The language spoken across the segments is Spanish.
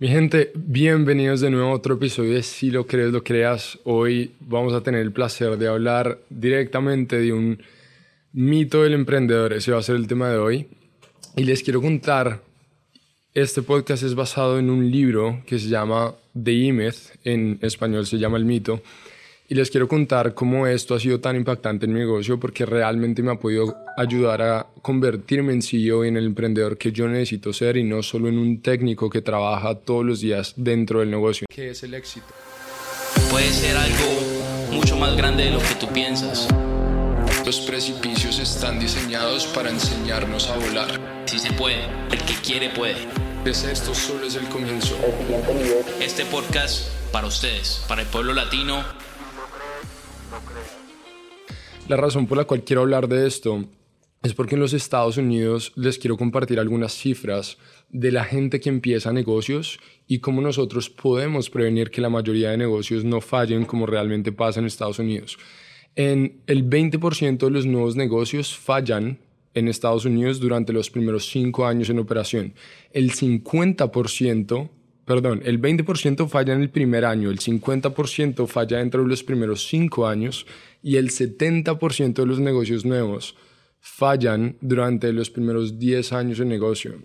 Mi gente, bienvenidos de nuevo a otro episodio de Si lo crees, lo creas. Hoy vamos a tener el placer de hablar directamente de un mito del emprendedor. Ese va a ser el tema de hoy. Y les quiero contar, este podcast es basado en un libro que se llama The Image, en español se llama El mito. Y les quiero contar cómo esto ha sido tan impactante en mi negocio porque realmente me ha podido ayudar a convertirme en CEO y en el emprendedor que yo necesito ser y no solo en un técnico que trabaja todos los días dentro del negocio. ¿Qué es el éxito? Puede ser algo mucho más grande de lo que tú piensas. Los precipicios están diseñados para enseñarnos a volar. Si se puede, el que quiere puede. Pues esto solo es el comienzo. Este podcast para ustedes, para el pueblo latino la razón por la cual quiero hablar de esto es porque en los Estados Unidos les quiero compartir algunas cifras de la gente que empieza negocios y cómo nosotros podemos prevenir que la mayoría de negocios no fallen como realmente pasa en Estados Unidos. En el 20% de los nuevos negocios fallan en Estados Unidos durante los primeros cinco años en operación. El 50% perdón, el 20% falla en el primer año, el 50% falla dentro de los primeros 5 años y el 70% de los negocios nuevos fallan durante los primeros 10 años de negocio.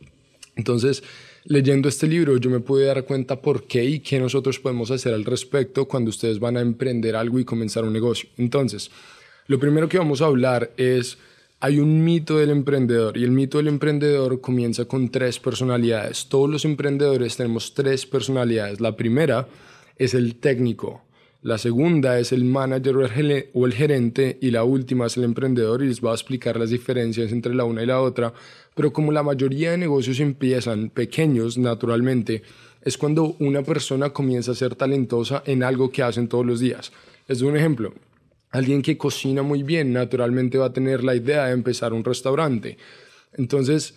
Entonces, leyendo este libro yo me pude dar cuenta por qué y qué nosotros podemos hacer al respecto cuando ustedes van a emprender algo y comenzar un negocio. Entonces, lo primero que vamos a hablar es hay un mito del emprendedor y el mito del emprendedor comienza con tres personalidades. Todos los emprendedores tenemos tres personalidades. La primera es el técnico, la segunda es el manager o el gerente y la última es el emprendedor y les voy a explicar las diferencias entre la una y la otra. Pero como la mayoría de negocios empiezan pequeños naturalmente, es cuando una persona comienza a ser talentosa en algo que hacen todos los días. Es un ejemplo. Alguien que cocina muy bien naturalmente va a tener la idea de empezar un restaurante. Entonces,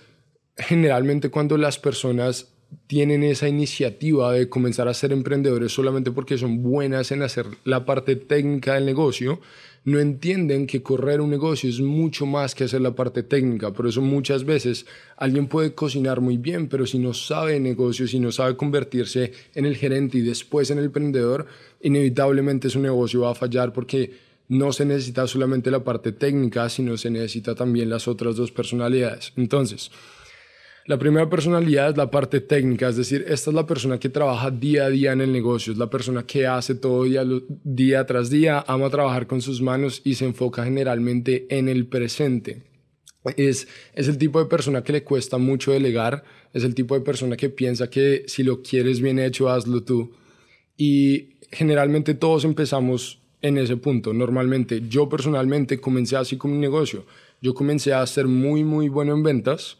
generalmente cuando las personas tienen esa iniciativa de comenzar a ser emprendedores solamente porque son buenas en hacer la parte técnica del negocio, no entienden que correr un negocio es mucho más que hacer la parte técnica. Por eso muchas veces alguien puede cocinar muy bien, pero si no sabe negocio, si no sabe convertirse en el gerente y después en el emprendedor, inevitablemente su negocio va a fallar porque no se necesita solamente la parte técnica, sino se necesita también las otras dos personalidades. Entonces, la primera personalidad es la parte técnica, es decir, esta es la persona que trabaja día a día en el negocio, es la persona que hace todo día, día tras día, ama trabajar con sus manos y se enfoca generalmente en el presente. Es, es el tipo de persona que le cuesta mucho delegar, es el tipo de persona que piensa que si lo quieres bien hecho, hazlo tú. Y generalmente todos empezamos en ese punto. Normalmente, yo personalmente comencé así con mi negocio. Yo comencé a ser muy, muy bueno en ventas.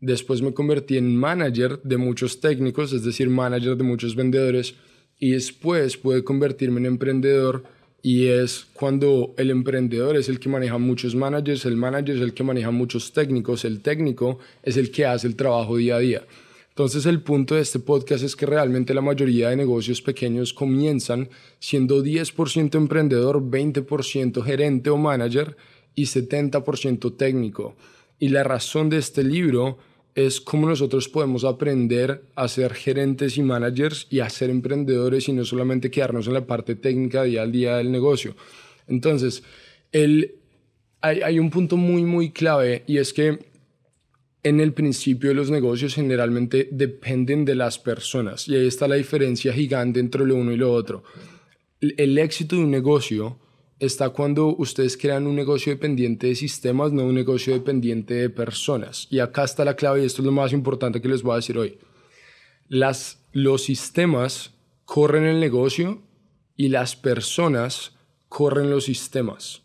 Después me convertí en manager de muchos técnicos, es decir, manager de muchos vendedores. Y después pude convertirme en emprendedor. Y es cuando el emprendedor es el que maneja muchos managers, el manager es el que maneja muchos técnicos, el técnico es el que hace el trabajo día a día. Entonces el punto de este podcast es que realmente la mayoría de negocios pequeños comienzan siendo 10% emprendedor, 20% gerente o manager y 70% técnico. Y la razón de este libro es cómo nosotros podemos aprender a ser gerentes y managers y a ser emprendedores y no solamente quedarnos en la parte técnica día al día del negocio. Entonces, el, hay, hay un punto muy, muy clave y es que en el principio los negocios generalmente dependen de las personas y ahí está la diferencia gigante entre lo uno y lo otro. El éxito de un negocio está cuando ustedes crean un negocio dependiente de sistemas, no un negocio dependiente de personas. Y acá está la clave y esto es lo más importante que les voy a decir hoy. Las, los sistemas corren el negocio y las personas corren los sistemas.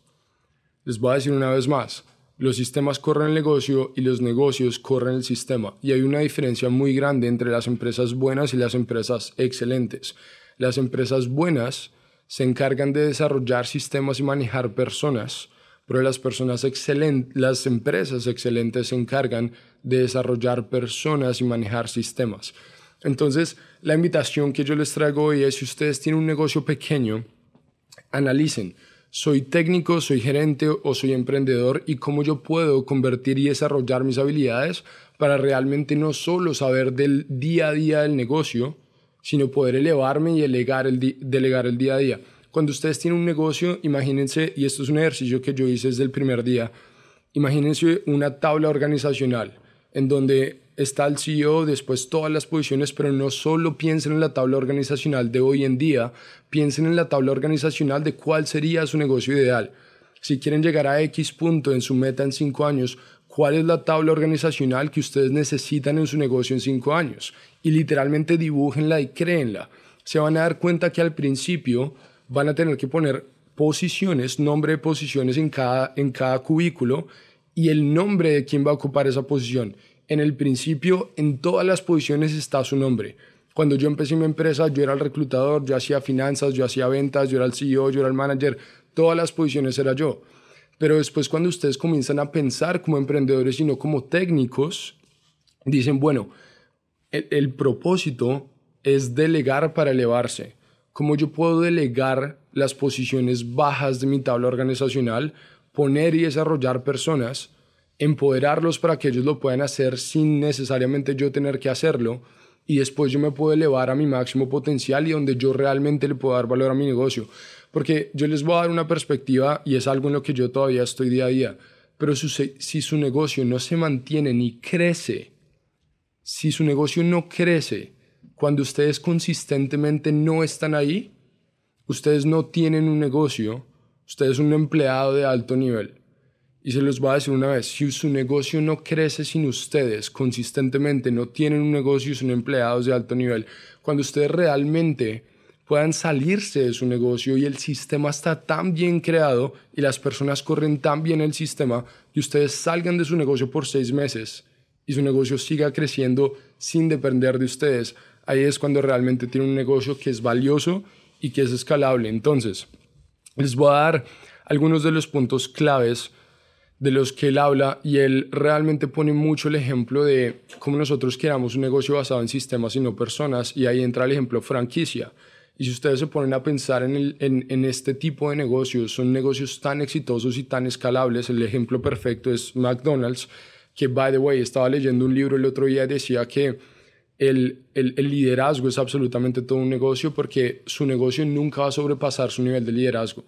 Les voy a decir una vez más los sistemas corren el negocio y los negocios corren el sistema. Y hay una diferencia muy grande entre las empresas buenas y las empresas excelentes. Las empresas buenas se encargan de desarrollar sistemas y manejar personas, pero las personas las empresas excelentes se encargan de desarrollar personas y manejar sistemas. Entonces, la invitación que yo les traigo hoy es si ustedes tienen un negocio pequeño, analicen soy técnico, soy gerente o soy emprendedor y cómo yo puedo convertir y desarrollar mis habilidades para realmente no solo saber del día a día del negocio, sino poder elevarme y delegar el, delegar el día a día. Cuando ustedes tienen un negocio, imagínense, y esto es un ejercicio que yo hice desde el primer día, imagínense una tabla organizacional en donde está el CEO, después todas las posiciones, pero no solo piensen en la tabla organizacional de hoy en día, piensen en la tabla organizacional de cuál sería su negocio ideal. Si quieren llegar a X punto en su meta en cinco años, ¿cuál es la tabla organizacional que ustedes necesitan en su negocio en cinco años? Y literalmente dibújenla y créenla. Se van a dar cuenta que al principio van a tener que poner posiciones, nombre de posiciones en cada, en cada cubículo y el nombre de quién va a ocupar esa posición en el principio, en todas las posiciones está su nombre. Cuando yo empecé mi empresa, yo era el reclutador, yo hacía finanzas, yo hacía ventas, yo era el CEO, yo era el manager, todas las posiciones era yo. Pero después cuando ustedes comienzan a pensar como emprendedores y no como técnicos, dicen, bueno, el, el propósito es delegar para elevarse. ¿Cómo yo puedo delegar las posiciones bajas de mi tabla organizacional, poner y desarrollar personas empoderarlos para que ellos lo puedan hacer sin necesariamente yo tener que hacerlo y después yo me puedo elevar a mi máximo potencial y donde yo realmente le puedo dar valor a mi negocio. Porque yo les voy a dar una perspectiva y es algo en lo que yo todavía estoy día a día. Pero si su negocio no se mantiene ni crece, si su negocio no crece, cuando ustedes consistentemente no están ahí, ustedes no tienen un negocio, ustedes son un empleado de alto nivel. Y se los voy a decir una vez, si su negocio no crece sin ustedes consistentemente, no tienen un negocio y son empleados de alto nivel, cuando ustedes realmente puedan salirse de su negocio y el sistema está tan bien creado y las personas corren tan bien el sistema y ustedes salgan de su negocio por seis meses y su negocio siga creciendo sin depender de ustedes, ahí es cuando realmente tiene un negocio que es valioso y que es escalable. Entonces, les voy a dar algunos de los puntos claves de los que él habla y él realmente pone mucho el ejemplo de cómo nosotros queramos un negocio basado en sistemas y no personas y ahí entra el ejemplo franquicia. Y si ustedes se ponen a pensar en, en, este tipo de negocios, son negocios tan exitosos y tan escalables, el ejemplo perfecto es McDonald's, que, by the way, estaba leyendo un libro el otro día y decía que el, el, el, liderazgo es absolutamente todo un negocio porque su negocio nunca va a sobrepasar su nivel de liderazgo.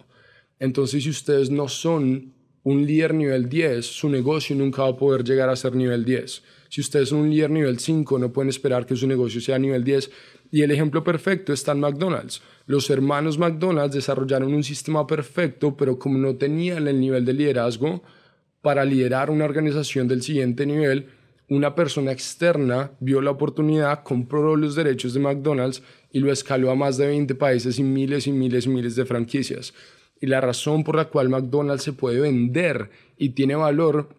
Entonces, si ustedes no son un líder nivel 10, su negocio nunca va a poder llegar a ser nivel 10. Si ustedes son un líder nivel 5, no pueden esperar que su negocio sea nivel 10. Y el ejemplo perfecto está en McDonald's. Los hermanos McDonald's desarrollaron un sistema perfecto, pero como no tenían el nivel de liderazgo para liderar una organización del siguiente nivel, una persona externa vio la oportunidad, compró los derechos de McDonald's y lo escaló a más de 20 países y miles y miles y miles de franquicias. Y la razón por la cual McDonald's se puede vender y tiene valor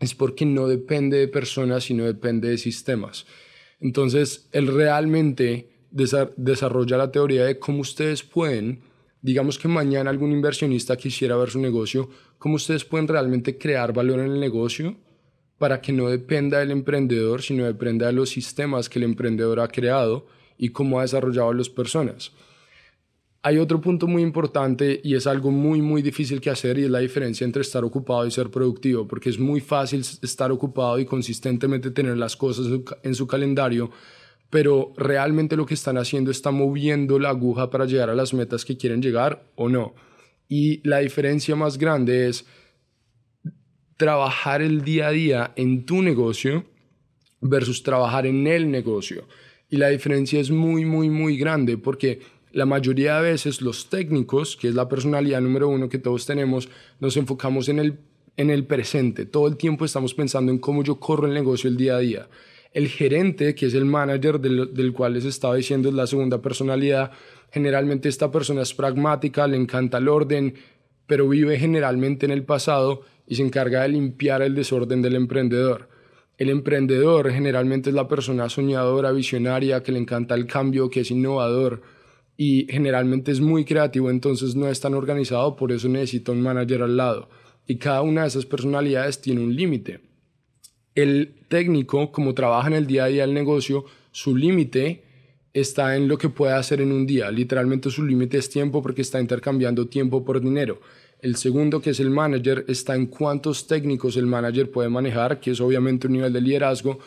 es porque no depende de personas, sino depende de sistemas. Entonces, él realmente desarrolla la teoría de cómo ustedes pueden, digamos que mañana algún inversionista quisiera ver su negocio, cómo ustedes pueden realmente crear valor en el negocio para que no dependa del emprendedor, sino dependa de los sistemas que el emprendedor ha creado y cómo ha desarrollado a las personas. Hay otro punto muy importante y es algo muy, muy difícil que hacer y es la diferencia entre estar ocupado y ser productivo, porque es muy fácil estar ocupado y consistentemente tener las cosas en su calendario, pero realmente lo que están haciendo está moviendo la aguja para llegar a las metas que quieren llegar o no. Y la diferencia más grande es trabajar el día a día en tu negocio versus trabajar en el negocio. Y la diferencia es muy, muy, muy grande porque la mayoría de veces los técnicos, que es la personalidad número uno que todos tenemos, nos enfocamos en el, en el presente. Todo el tiempo estamos pensando en cómo yo corro el negocio el día a día. El gerente, que es el manager del, del cual les estaba diciendo, es la segunda personalidad. Generalmente esta persona es pragmática, le encanta el orden, pero vive generalmente en el pasado y se encarga de limpiar el desorden del emprendedor. El emprendedor generalmente es la persona soñadora, visionaria, que le encanta el cambio, que es innovador y generalmente es muy creativo, entonces no es tan organizado, por eso necesita un manager al lado. Y cada una de esas personalidades tiene un límite. El técnico, como trabaja en el día a día del negocio, su límite está en lo que puede hacer en un día. Literalmente su límite es tiempo porque está intercambiando tiempo por dinero. El segundo, que es el manager, está en cuántos técnicos el manager puede manejar, que es obviamente un nivel de liderazgo.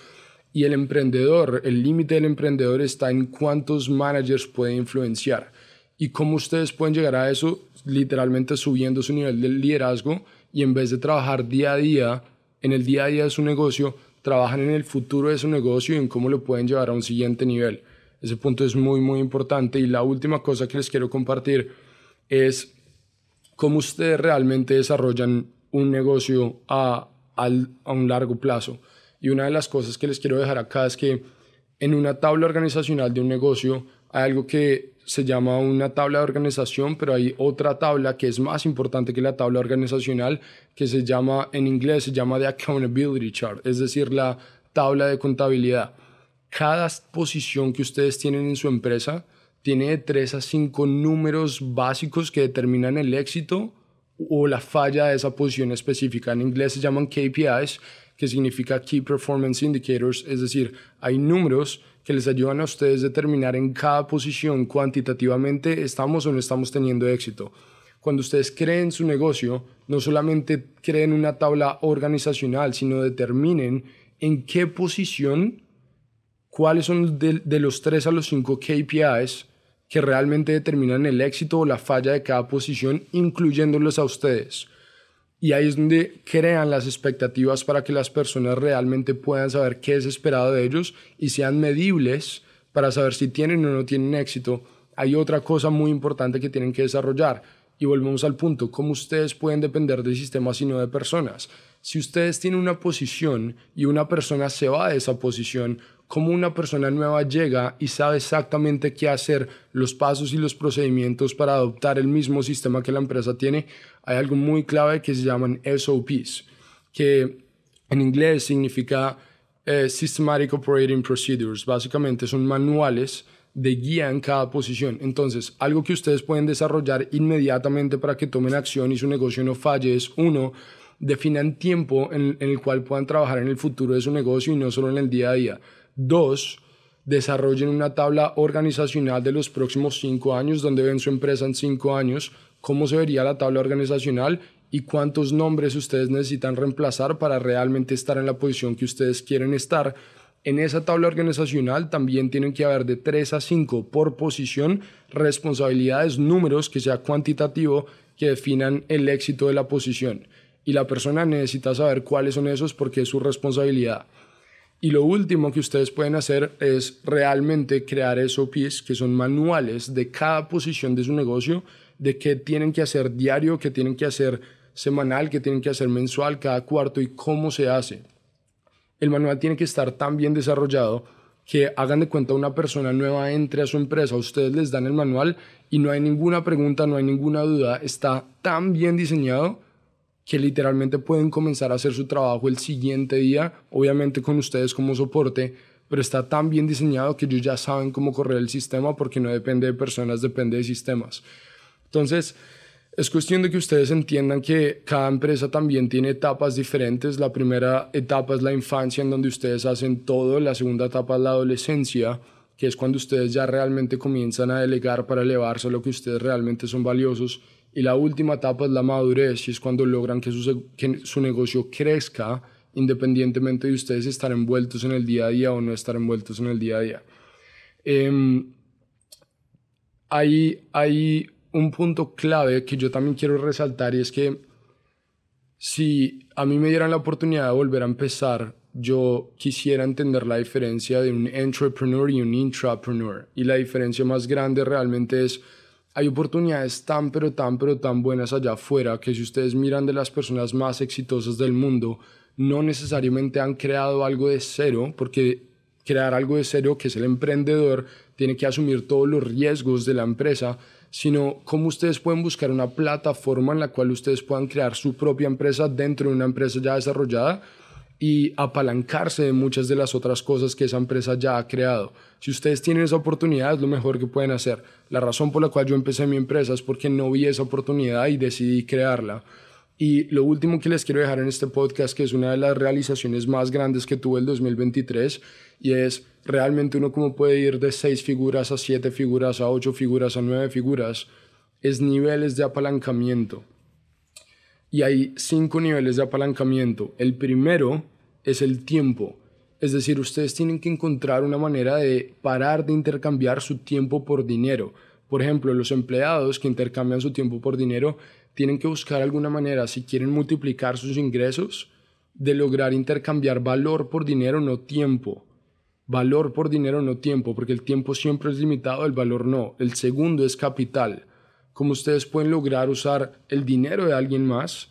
Y el emprendedor, el límite del emprendedor está en cuántos managers puede influenciar. Y cómo ustedes pueden llegar a eso, literalmente subiendo su nivel de liderazgo y en vez de trabajar día a día, en el día a día de su negocio, trabajan en el futuro de su negocio y en cómo lo pueden llevar a un siguiente nivel. Ese punto es muy, muy importante. Y la última cosa que les quiero compartir es cómo ustedes realmente desarrollan un negocio a, a un largo plazo. Y una de las cosas que les quiero dejar acá es que en una tabla organizacional de un negocio hay algo que se llama una tabla de organización, pero hay otra tabla que es más importante que la tabla organizacional, que se llama, en inglés se llama accountability chart, es decir, la tabla de contabilidad. Cada posición que ustedes tienen en su empresa tiene de 3 a 5 números básicos que determinan el éxito o la falla de esa posición específica. En inglés se llaman KPIs, que significa Key Performance Indicators, es decir, hay números que les ayudan a ustedes a determinar en cada posición cuantitativamente estamos o no estamos teniendo éxito. Cuando ustedes creen su negocio, no solamente creen una tabla organizacional, sino determinen en qué posición, cuáles son de, de los tres a los cinco KPIs que realmente determinan el éxito o la falla de cada posición, incluyéndolos a ustedes. Y ahí es donde crean las expectativas para que las personas realmente puedan saber qué es esperado de ellos y sean medibles para saber si tienen o no tienen éxito. Hay otra cosa muy importante que tienen que desarrollar. Y volvemos al punto, cómo ustedes pueden depender del sistema sino de personas. Si ustedes tienen una posición y una persona se va de esa posición, cómo una persona nueva llega y sabe exactamente qué hacer, los pasos y los procedimientos para adoptar el mismo sistema que la empresa tiene, hay algo muy clave que se llaman SOPs, que en inglés significa eh, Systematic Operating Procedures. Básicamente son manuales de guía en cada posición. Entonces, algo que ustedes pueden desarrollar inmediatamente para que tomen acción y su negocio no falle es, uno, definan tiempo en, en el cual puedan trabajar en el futuro de su negocio y no solo en el día a día. Dos, desarrollen una tabla organizacional de los próximos cinco años, donde ven su empresa en cinco años, cómo se vería la tabla organizacional y cuántos nombres ustedes necesitan reemplazar para realmente estar en la posición que ustedes quieren estar. En esa tabla organizacional también tienen que haber de tres a cinco por posición responsabilidades, números que sea cuantitativo que definan el éxito de la posición. Y la persona necesita saber cuáles son esos porque es su responsabilidad. Y lo último que ustedes pueden hacer es realmente crear SOPs, que son manuales de cada posición de su negocio, de qué tienen que hacer diario, qué tienen que hacer semanal, qué tienen que hacer mensual, cada cuarto y cómo se hace. El manual tiene que estar tan bien desarrollado que hagan de cuenta una persona nueva entre a su empresa, ustedes les dan el manual y no hay ninguna pregunta, no hay ninguna duda, está tan bien diseñado que literalmente pueden comenzar a hacer su trabajo el siguiente día, obviamente con ustedes como soporte, pero está tan bien diseñado que ellos ya saben cómo correr el sistema porque no depende de personas, depende de sistemas. Entonces, es cuestión de que ustedes entiendan que cada empresa también tiene etapas diferentes. La primera etapa es la infancia, en donde ustedes hacen todo. La segunda etapa es la adolescencia, que es cuando ustedes ya realmente comienzan a delegar para elevarse lo que ustedes realmente son valiosos. Y la última etapa es la madurez y es cuando logran que su, que su negocio crezca independientemente de ustedes estar envueltos en el día a día o no estar envueltos en el día a día. Eh, hay, hay un punto clave que yo también quiero resaltar y es que si a mí me dieran la oportunidad de volver a empezar, yo quisiera entender la diferencia de un entrepreneur y un intrapreneur. Y la diferencia más grande realmente es hay oportunidades tan, pero tan, pero tan buenas allá afuera que si ustedes miran de las personas más exitosas del mundo, no necesariamente han creado algo de cero, porque crear algo de cero, que es el emprendedor, tiene que asumir todos los riesgos de la empresa, sino cómo ustedes pueden buscar una plataforma en la cual ustedes puedan crear su propia empresa dentro de una empresa ya desarrollada y apalancarse de muchas de las otras cosas que esa empresa ya ha creado. Si ustedes tienen esa oportunidad, es lo mejor que pueden hacer. La razón por la cual yo empecé mi empresa es porque no vi esa oportunidad y decidí crearla. Y lo último que les quiero dejar en este podcast, que es una de las realizaciones más grandes que tuve el 2023, y es realmente uno cómo puede ir de seis figuras a siete figuras, a ocho figuras, a nueve figuras, es niveles de apalancamiento y hay cinco niveles de apalancamiento. El primero es el tiempo. Es decir, ustedes tienen que encontrar una manera de parar de intercambiar su tiempo por dinero. Por ejemplo, los empleados que intercambian su tiempo por dinero tienen que buscar alguna manera, si quieren multiplicar sus ingresos, de lograr intercambiar valor por dinero, no tiempo. Valor por dinero, no tiempo, porque el tiempo siempre es limitado, el valor no. El segundo es capital. Como ustedes pueden lograr usar el dinero de alguien más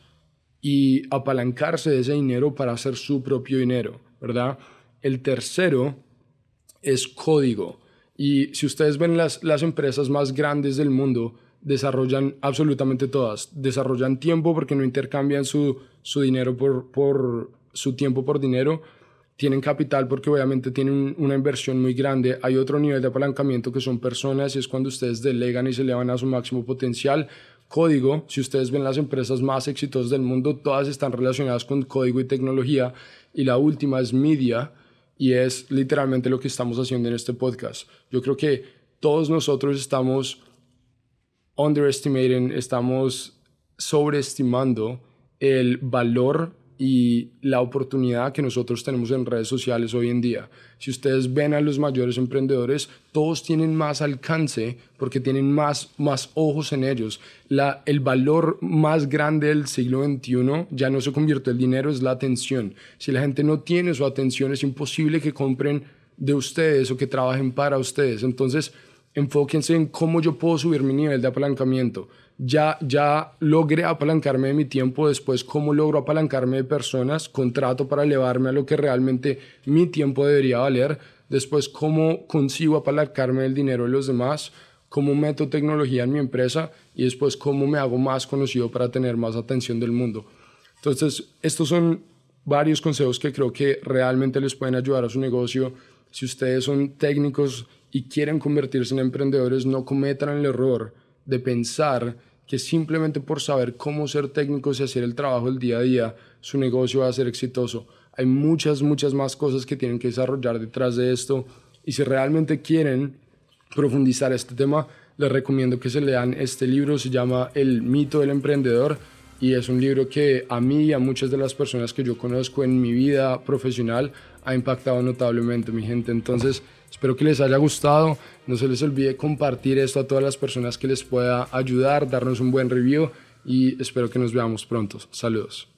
y apalancarse de ese dinero para hacer su propio dinero, ¿verdad? El tercero es código. Y si ustedes ven las, las empresas más grandes del mundo, desarrollan absolutamente todas. Desarrollan tiempo porque no intercambian su, su dinero por, por su tiempo por dinero. Tienen capital porque obviamente tienen una inversión muy grande. Hay otro nivel de apalancamiento que son personas y es cuando ustedes delegan y se elevan a su máximo potencial. Código, si ustedes ven las empresas más exitosas del mundo, todas están relacionadas con código y tecnología. Y la última es media y es literalmente lo que estamos haciendo en este podcast. Yo creo que todos nosotros estamos underestimating, estamos sobreestimando el valor y la oportunidad que nosotros tenemos en redes sociales hoy en día. Si ustedes ven a los mayores emprendedores, todos tienen más alcance porque tienen más, más ojos en ellos. La, el valor más grande del siglo XXI ya no se convierte en dinero, es la atención. Si la gente no tiene su atención, es imposible que compren de ustedes o que trabajen para ustedes. Entonces, enfóquense en cómo yo puedo subir mi nivel de apalancamiento. Ya, ya logré apalancarme de mi tiempo, después cómo logro apalancarme de personas, contrato para elevarme a lo que realmente mi tiempo debería valer, después cómo consigo apalancarme del dinero de los demás, cómo meto tecnología en mi empresa y después cómo me hago más conocido para tener más atención del mundo. Entonces, estos son varios consejos que creo que realmente les pueden ayudar a su negocio. Si ustedes son técnicos y quieren convertirse en emprendedores, no cometan el error de pensar que simplemente por saber cómo ser técnicos y hacer el trabajo del día a día, su negocio va a ser exitoso. Hay muchas, muchas más cosas que tienen que desarrollar detrás de esto. Y si realmente quieren profundizar este tema, les recomiendo que se lean este libro. Se llama El mito del emprendedor y es un libro que a mí y a muchas de las personas que yo conozco en mi vida profesional ha impactado notablemente, mi gente. Entonces, espero que les haya gustado. No se les olvide compartir esto a todas las personas que les pueda ayudar, darnos un buen review y espero que nos veamos pronto. Saludos.